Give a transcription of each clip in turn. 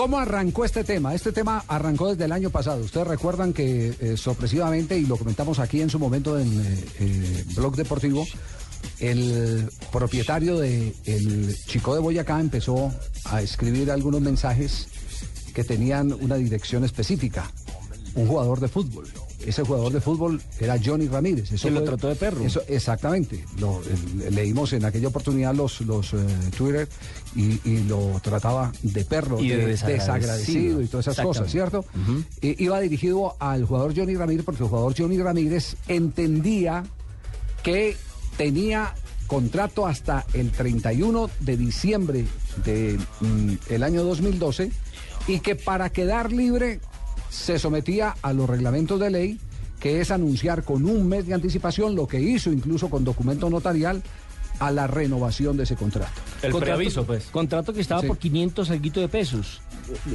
¿Cómo arrancó este tema? Este tema arrancó desde el año pasado. Ustedes recuerdan que eh, sorpresivamente, y lo comentamos aquí en su momento en eh, eh, Blog Deportivo, el propietario de el Chico de Boyacá empezó a escribir algunos mensajes que tenían una dirección específica. Un jugador de fútbol. Ese jugador de fútbol era Johnny Ramírez. Eso Que lo trató de perro. Eso, exactamente. Lo, eh, leímos en aquella oportunidad los, los eh, Twitter y, y lo trataba de perro, Y de de- desagradecido. desagradecido y todas esas cosas. ¿cierto? Eh, iba dirigido al jugador Johnny Ramírez porque el jugador Johnny Ramírez entendía que tenía contrato hasta el 31 de diciembre del año 2012 y que para quedar libre se sometía a los reglamentos de ley, que es anunciar con un mes de anticipación lo que hizo incluso con documento notarial a la renovación de ese contrato. El Contrato- preaviso, pues. Contrato que estaba Sí. por 500 alguito de pesos.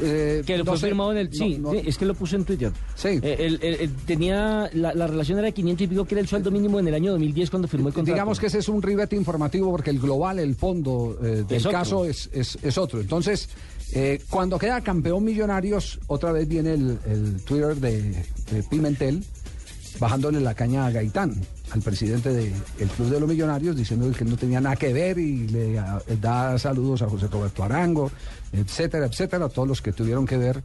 Eh, Que lo no fue sé, firmado en el. Sí, no, no, sí, es que lo puse en Twitter. Sí. Eh, el- el- el- tenía. La, la relación era de 500 y pico, que era el sueldo mínimo en el año 2010 cuando firmó el contrato. Digamos que ese es un ribete informativo porque el global, el fondo eh, del Es caso es, es- es otro. Entonces, eh, cuando queda campeón Millonarios, otra vez viene el, Twitter de, de Pimentel bajándole la caña a Gaitán, al presidente del Club de los Millonarios, diciendo que no tenía nada que ver y le ah, da saludos a José Roberto Arango, etcétera, etcétera, a todos los que tuvieron que ver.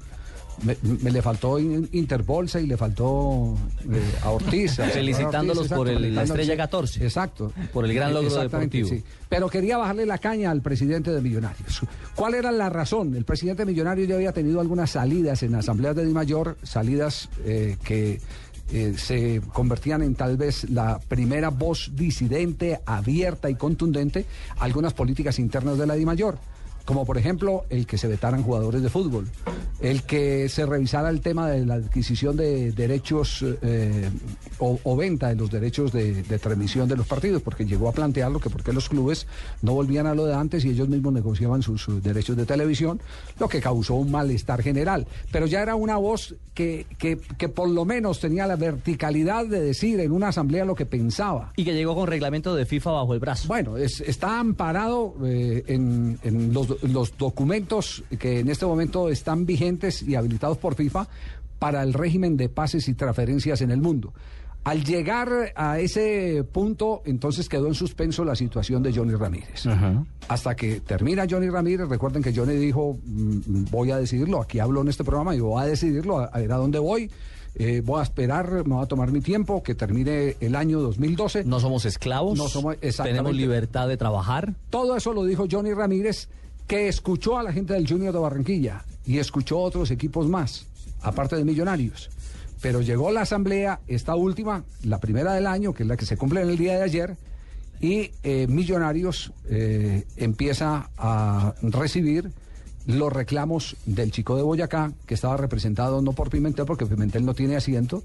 Me, me le faltó in- Interbolsa y le faltó eh, a Ortiz. a- Felicitándolos por el- la estrella sí. 14. Exacto. Por el gran logro deportivo. sí. Pero quería bajarle la caña al presidente de Millonarios. ¿Cuál era la razón? El presidente de Millonarios ya había tenido algunas salidas en asambleas de Di Mayor, salidas eh, que eh, se convertían en tal vez la primera voz disidente, abierta y contundente a algunas políticas internas de la Di Mayor. Como por ejemplo el que se vetaran jugadores de fútbol, el que se revisara el tema de la adquisición de derechos eh, o, o venta de los derechos de, de transmisión de los partidos, porque llegó a plantearlo que porque los clubes no volvían a lo de antes y ellos mismos negociaban sus, sus derechos de televisión, lo que causó un malestar general. Pero ya era una voz que, que, que por lo menos tenía la verticalidad de decir en una asamblea lo que pensaba. Y que llegó con reglamento de FIFA bajo el brazo. Bueno, es- está amparado eh, en, en los, los documentos que en este momento están vigentes y habilitados por FIFA para el régimen de pases y transferencias en el mundo. Al llegar a ese punto, entonces quedó en suspenso la situación de Johnny Ramírez. Hasta que termina Johnny Ramírez, recuerden que Johnny dijo, mm, voy a decidirlo, aquí hablo en este programa y voy a decidirlo, a, ver a dónde voy. eh, voy a esperar, me voy a tomar mi tiempo, que termine el año 2012. No somos esclavos. No somos- exactamente. Tenemos libertad de trabajar. Todo eso lo dijo Johnny Ramírez, que escuchó a la gente del Junior de Barranquilla y escuchó otros equipos más, aparte de Millonarios. Pero llegó la asamblea, esta última, la primera del año, que es la que se cumple en el día de ayer, y eh, Millonarios eh, empieza a recibir los reclamos del chico de Boyacá, que estaba representado no por Pimentel, porque Pimentel no tiene asiento,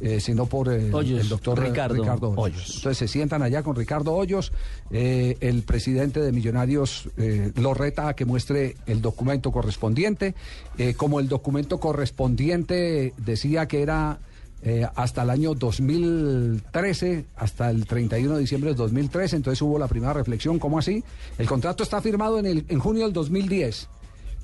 eh, sino por eh, Hoyos, el doctor Ricardo Ricardo, Hoyos. Hoyos. Entonces se sientan allá con Ricardo Hoyos, eh, el presidente de Millonarios eh, lo reta a que muestre el documento correspondiente, eh, como el documento correspondiente decía que era eh, hasta el año 2013, hasta el 31 de diciembre de 2013, entonces hubo la primera reflexión, ¿cómo así? El contrato está firmado en, el, en junio del 2010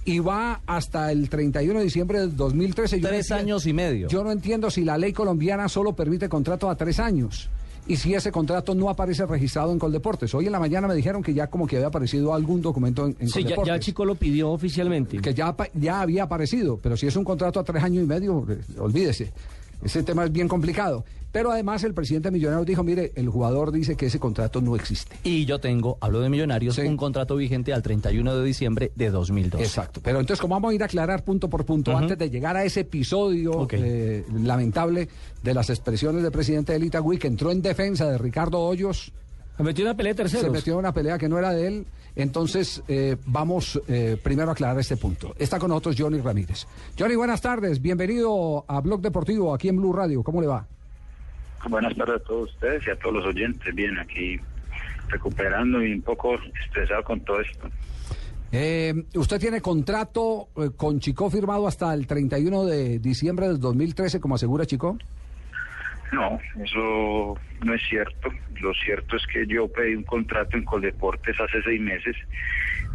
y va hasta el 31 de diciembre del 2013. Yo no Tres entiendo- años y medio. Yo no entiendo si la ley colombiana solo permite contrato a tres años. Y si ese contrato no aparece registrado en Coldeportes. Hoy en la mañana me dijeron que ya como que había aparecido algún documento en, en Sí, ya, Coldeportes. ya el chico lo pidió oficialmente. Que ya, ya había aparecido, pero si es un contrato a tres años y medio, eh, olvídese. Ese tema es bien complicado. Pero además el presidente Millonarios dijo, mire, el jugador dice que ese contrato no existe. Y yo tengo, hablo de Millonarios, Sí. un contrato vigente al 31 de diciembre de 2012. Exacto. Pero entonces, como vamos a ir a aclarar punto por punto, antes de llegar a ese episodio eh, lamentable de las expresiones del presidente del Itagüí, que entró en defensa de Ricardo Hoyos, Se metió una pelea de terceros. se metió una pelea que no era de él. Entonces, eh, vamos eh, primero a aclarar este punto. Está con nosotros Johnny Ramírez. Johnny, buenas tardes. Bienvenido a Blog Deportivo aquí en Blue Radio. ¿Cómo le va? Buenas tardes a todos ustedes y a todos los oyentes. Bien, aquí recuperando y un poco estresado con todo esto. Eh, usted tiene contrato eh, con Chico firmado hasta el 31 de diciembre del 2013, como asegura Chico. No, eso no es cierto. Lo cierto es que yo pedí un contrato en Coldeportes hace seis meses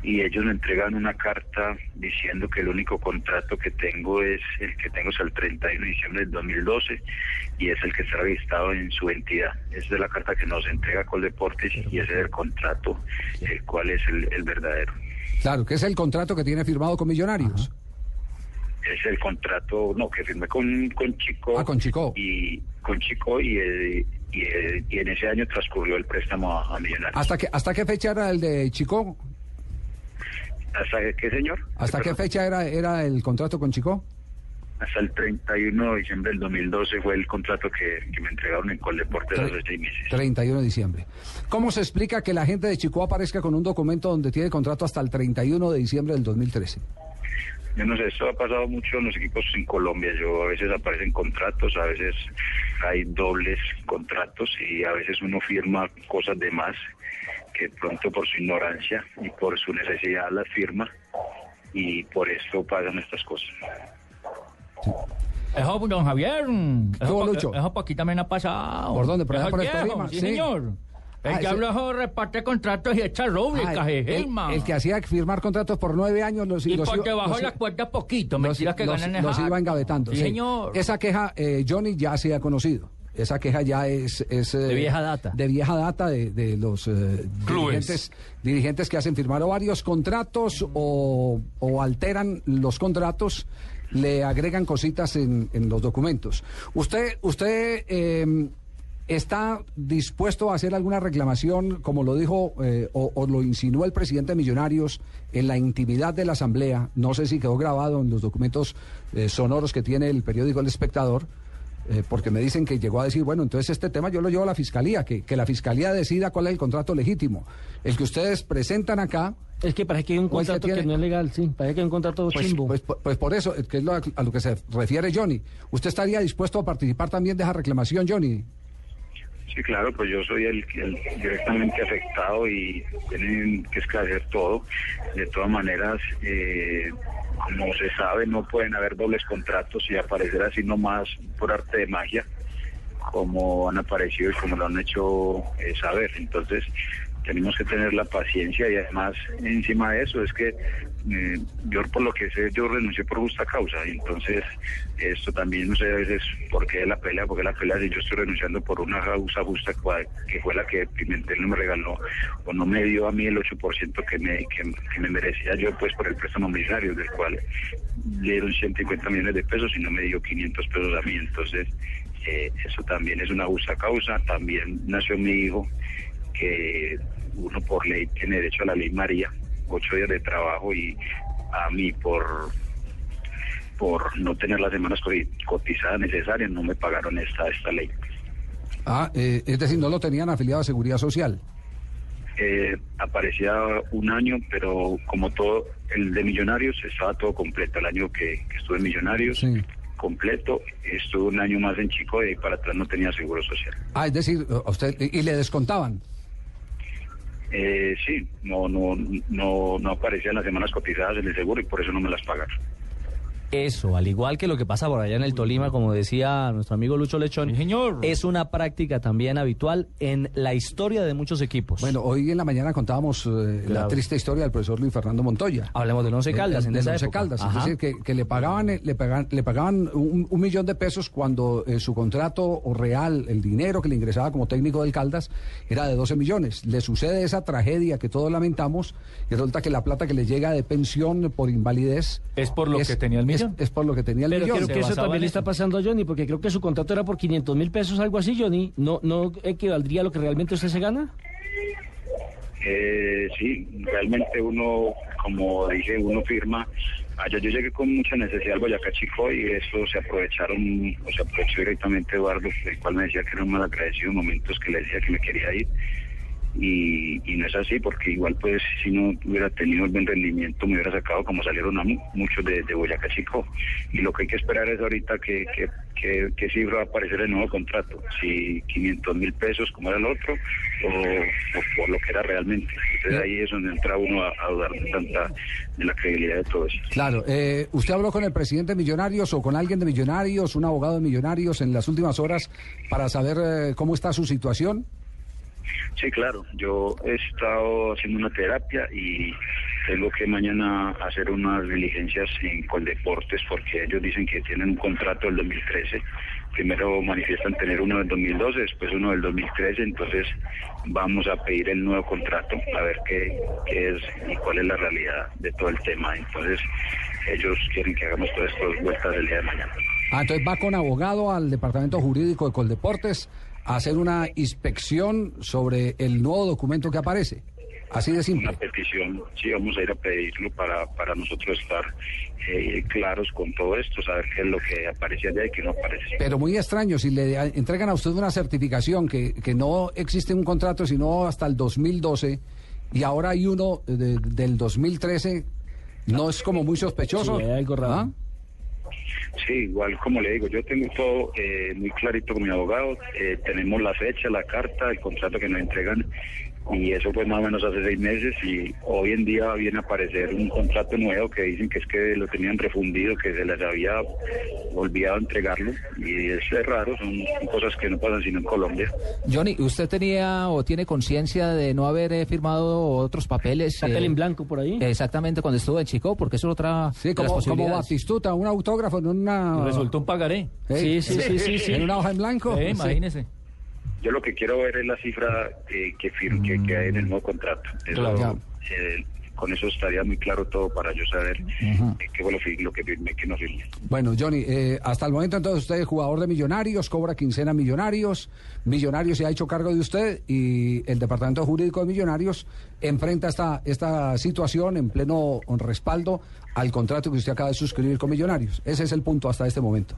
y ellos me entregan una carta diciendo que el único contrato que tengo es el que tengo hasta el 31 de diciembre del 2012 y es el que está registrado en su entidad. Esa es la carta que nos entrega Coldeportes y ese es el contrato, el cual es el, verdadero. Claro, que es el contrato que tiene firmado con Millonarios. Es el contrato, no, que firmé con, con Chico. Ah, con Chico. Y con Chico y, eh, y, eh, y en ese año transcurrió el préstamo a, a Millonarios. ¿Hasta qué, ¿Hasta qué fecha era el de Chico? ¿Hasta qué, señor? ¿Hasta qué fecha era, era el contrato con Chico? Hasta el 31 de diciembre del 2012 fue el contrato que, que me entregaron en Coldeportes Tre- hace seis meses. 31 de diciembre. ¿Cómo se explica que la gente de Chico aparezca con un documento donde tiene contrato hasta el 31 de diciembre del 2013? Yo no sé, esto ha pasado mucho en los equipos en Colombia. Yo a veces aparecen contratos, a veces hay dobles contratos y a veces uno firma cosas de más que pronto por su ignorancia y por su necesidad las firma y por esto pasan estas cosas. Eso, don Javier. Eso, pa- Lucho? eso por aquí también ha pasado. ¿Por dónde? ¿Por allá Eso por es el viejo, Tolima? Sí, Sí. señor. El Ah, diablo eso reparte contratos y echa roble, Ah, el, el que hacía firmar contratos por nueve años los, Y los por iba- debajo los- de las cuerdas poquito. los- Mentiras que los- ganan en los esa- iba engavetando. Sí, sí. señor. Esa queja, eh, Johnny, ya se ha conocido. Esa queja ya es... es, eh, De vieja data. De vieja data de, de los eh, dirigentes, dirigentes que hacen firmar o varios contratos o, o alteran los contratos, le agregan cositas en, en los documentos. Usted, usted eh, está dispuesto a hacer alguna reclamación, como lo dijo eh, o, o lo insinuó el presidente de Millonarios en la intimidad de la Asamblea. No sé si quedó grabado en los documentos eh, sonoros que tiene el periódico El Espectador. eh, porque me dicen que llegó a decir, bueno, entonces este tema yo lo llevo a la fiscalía, que, que la fiscalía decida cuál es el contrato legítimo. El que ustedes presentan acá, Es que parece que hay un ¿Cuál que contrato que no es legal, sí. Parece que hay un contrato pues, chimbo. pues, pues por eso, que es lo a lo que se refiere Johnny. ¿Usted estaría dispuesto a participar también de esa reclamación, Johnny? Sí, claro, pues yo soy el, el directamente afectado y tienen que esclarecer todo. De todas maneras, eh, como se sabe, no pueden haber dobles contratos y aparecer así nomás por arte de magia, como han aparecido y como lo han hecho eh, saber. Entonces, tenemos que tener la paciencia y además, encima de eso, es que eh, yo por lo que sé, yo renuncié por justa causa. Y entonces, esto también no sé a veces por qué la pelea, porque la pelea si yo estoy renunciando por una causa justa que fue la que Pimentel no me regaló o no me dio a mí el 8% que me, que, que me merecía yo pues por el préstamo millonario, del cual le dieron 150 millones de pesos y no me dio 500 pesos a mí. Entonces, eh, eso también es una justa causa. También nació mi hijo, que uno por ley tiene derecho a la ley María, ocho días de trabajo y a mí por por no tener las semanas co- cotizadas necesarias no me pagaron esta esta ley. Ah, eh, es decir, no lo tenían afiliado a Seguridad Social. Eh, aparecía un año, pero como todo el de Millonarios estaba todo completo. El año que, que estuve en Millonarios, Sí. completo, estuve un año más en Chico y para atrás no tenía seguro social. Ah, es decir, a usted y le descontaban. Eh, sí, no, no, no, no aparecían las semanas cotizadas en el seguro y por eso no me las pagaron. Eso, al igual que lo que pasa por allá en el Tolima, como decía nuestro amigo Lucho Lechón, Sí, señor. es una práctica también habitual en la historia de muchos equipos. Bueno, hoy en la mañana contábamos eh, la triste historia del profesor Luis Fernando Montoya. Hablemos del Once Caldas, en del esa Once época. Caldas, es decir, que, que le pagaban, eh, le pagaban, le pagaban un, un millón de pesos cuando eh, su contrato o real, el dinero que le ingresaba como técnico del Caldas, era de 12 millones. Le sucede esa tragedia que todos lamentamos y resulta que la plata que le llega de pensión por invalidez Es por lo que tenía el millón. Es, es por lo que tenía el Pero millón. creo que eso también en le está pasando a Johnny, porque creo que su contrato era por 500 mil pesos, algo así, Johnny. ¿No, ¿No equivaldría a lo que realmente usted se gana? Eh, sí, realmente uno, como dije, uno firma. Allá yo llegué con mucha necesidad al Boyacá Chico y eso se aprovecharon, o se aprovechó directamente Eduardo, el cual me decía que era un mal agradecido, momentos que le decía que me quería ir. Y, y no es así porque igual pues si no hubiera tenido el buen rendimiento me hubiera sacado como salieron a mu- muchos de, de Boyacá Chico y lo que hay que esperar es ahorita que, que, que, que cifra va a aparecer el nuevo contrato, si 500 mil pesos como era el otro o, o por lo que era realmente. Entonces ahí es donde entra uno a, a dudar de tanta de la credibilidad de todo eso. Claro, eh, ¿usted habló con el presidente de Millonarios o con alguien de Millonarios, un abogado de Millonarios en las últimas horas para saber eh, cómo está su situación? Sí, claro. Yo he estado haciendo una terapia y tengo que mañana hacer unas diligencias en Coldeportes porque ellos dicen que tienen un contrato del 2013. Primero manifiestan tener uno del 2012, después uno del 2013. Entonces vamos a pedir el nuevo contrato a ver qué, qué es y cuál es la realidad de todo el tema. Entonces ellos quieren que hagamos todas estas vueltas el día de mañana. Ah, entonces va con abogado al departamento jurídico de Coldeportes hacer una inspección sobre el nuevo documento que aparece. Así de simple. una petición, sí, vamos a ir a pedirlo para, para nosotros estar eh, claros con todo esto, saber qué es lo que aparece allá y qué no aparece. Pero muy extraño, si le entregan a usted una certificación que, que no existe un contrato sino hasta el 2012 y ahora hay uno de- del 2013, ¿no es como muy sospechoso? Sí, hay algo raro. ¿Ah? Sí, igual como le digo, yo tengo todo eh, muy clarito con mi abogado, eh, tenemos la fecha, la carta, el contrato que nos entregan y eso fue más o menos hace seis meses y hoy en día viene a aparecer un contrato nuevo que dicen que es que lo tenían refundido, que se les había olvidado entregarlo y eso es raro, son cosas que no pasan sino en Colombia. Johnny, ¿usted tenía o tiene conciencia de no haber eh, firmado otros papeles? Papel eh, en blanco por ahí. Exactamente cuando estuvo en Chico, porque eso es otra Sí, de las como, como. Batistuta, un autógrafo en una... Resultó un pagaré. Sí, sí, sí, sí, sí. En una hoja en blanco. Sí. imagínese. Yo lo que quiero ver es la cifra eh, que, fir- que, que hay en el nuevo contrato. Eso, Claro. eh, con eso estaría muy claro todo para yo saber eh, qué fue lo, que firmé, qué no firmé. Bueno, Johnny, eh, hasta el momento entonces usted es jugador de Millonarios, cobra quincena Millonarios, Millonarios se ha hecho cargo de usted y el Departamento Jurídico de Millonarios enfrenta esta, esta situación en pleno respaldo al contrato que usted acaba de suscribir con Millonarios. Ese es el punto hasta este momento,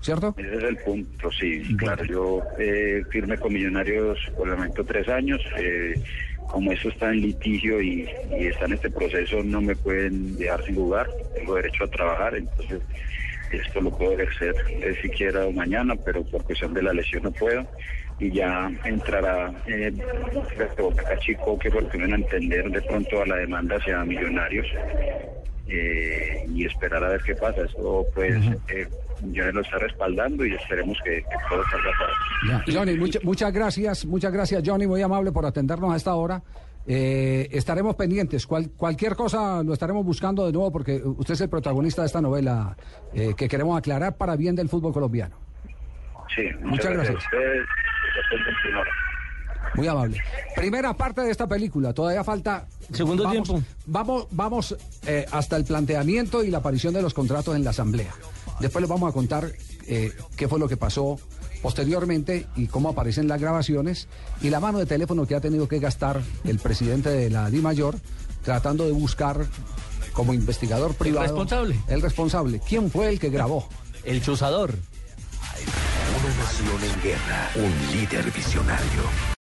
¿cierto? Ese es el punto, sí, claro. Yo eh, firmé con Millonarios por el momento tres años. eh, como eso está en litigio y, y está en este proceso, no me pueden dejar sin jugar. Tengo derecho a trabajar, entonces esto lo puedo ejercer eh, siquiera mañana, pero por cuestión de la lesión no puedo. Y ya entrará eh, Boca Chico, que van a entender de pronto a la demanda hacia Millonarios eh, y esperar a ver qué pasa. Eso pues eh, ya lo está respaldando y esperemos que, que todo salga para. Ya. Johnny, mucha- muchas gracias, muchas gracias Johnny, muy amable por atendernos a esta hora. Eh, estaremos pendientes. Cual- cualquier cosa lo estaremos buscando de nuevo porque usted es el protagonista de esta novela eh, que queremos aclarar para bien del fútbol colombiano. Sí, muchas, Muchas gracias. gracias. Muy amable. Primera parte de esta película, todavía falta. Segundo vamos, tiempo. Vamos, vamos eh, hasta el planteamiento y la aparición de los contratos en la Asamblea. Después les vamos a contar eh, qué fue lo que pasó posteriormente y cómo aparecen las grabaciones y la mano de teléfono que ha tenido que gastar el presidente de la Di Mayor tratando de buscar como investigador privado. responsable. El responsable. ¿Quién fue el que grabó? El chuzador. Una nación en guerra, un líder visionario.